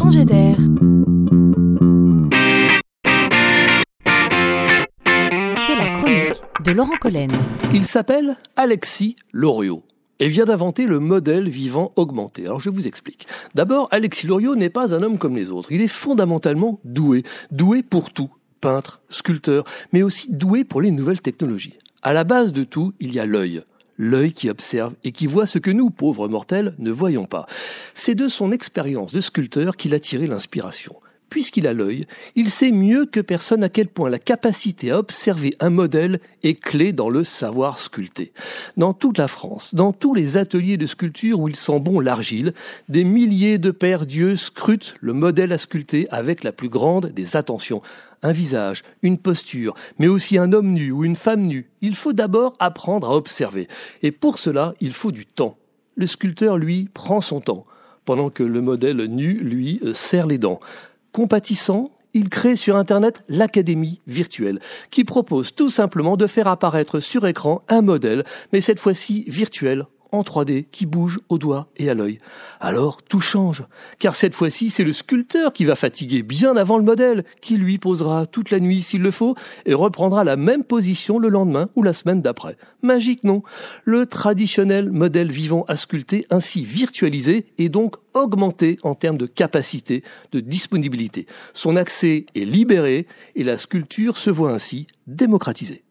changer d'air. C'est la chronique de Laurent Collen. Il s'appelle Alexis Loriot et vient d'inventer le modèle vivant augmenté. Alors je vous explique. D'abord, Alexis Loriot n'est pas un homme comme les autres. Il est fondamentalement doué, doué pour tout, peintre, sculpteur, mais aussi doué pour les nouvelles technologies. À la base de tout, il y a l'œil l'œil qui observe et qui voit ce que nous, pauvres mortels, ne voyons pas. C'est de son expérience de sculpteur qu'il a tiré l'inspiration. Puisqu'il a l'œil, il sait mieux que personne à quel point la capacité à observer un modèle est clé dans le savoir sculpter. Dans toute la France, dans tous les ateliers de sculpture où il sent bon l'argile, des milliers de pères dieux scrutent le modèle à sculpter avec la plus grande des attentions. Un visage, une posture, mais aussi un homme nu ou une femme nue. Il faut d'abord apprendre à observer. Et pour cela, il faut du temps. Le sculpteur, lui, prend son temps pendant que le modèle nu, lui, serre les dents. Compatissant, il crée sur Internet l'Académie virtuelle, qui propose tout simplement de faire apparaître sur écran un modèle, mais cette fois-ci virtuel, en 3D qui bouge au doigt et à l'œil. Alors tout change, car cette fois-ci c'est le sculpteur qui va fatiguer bien avant le modèle, qui lui posera toute la nuit s'il le faut et reprendra la même position le lendemain ou la semaine d'après. Magique non? Le traditionnel modèle vivant à sculpter ainsi virtualisé est donc augmenté en termes de capacité, de disponibilité. Son accès est libéré et la sculpture se voit ainsi démocratisée.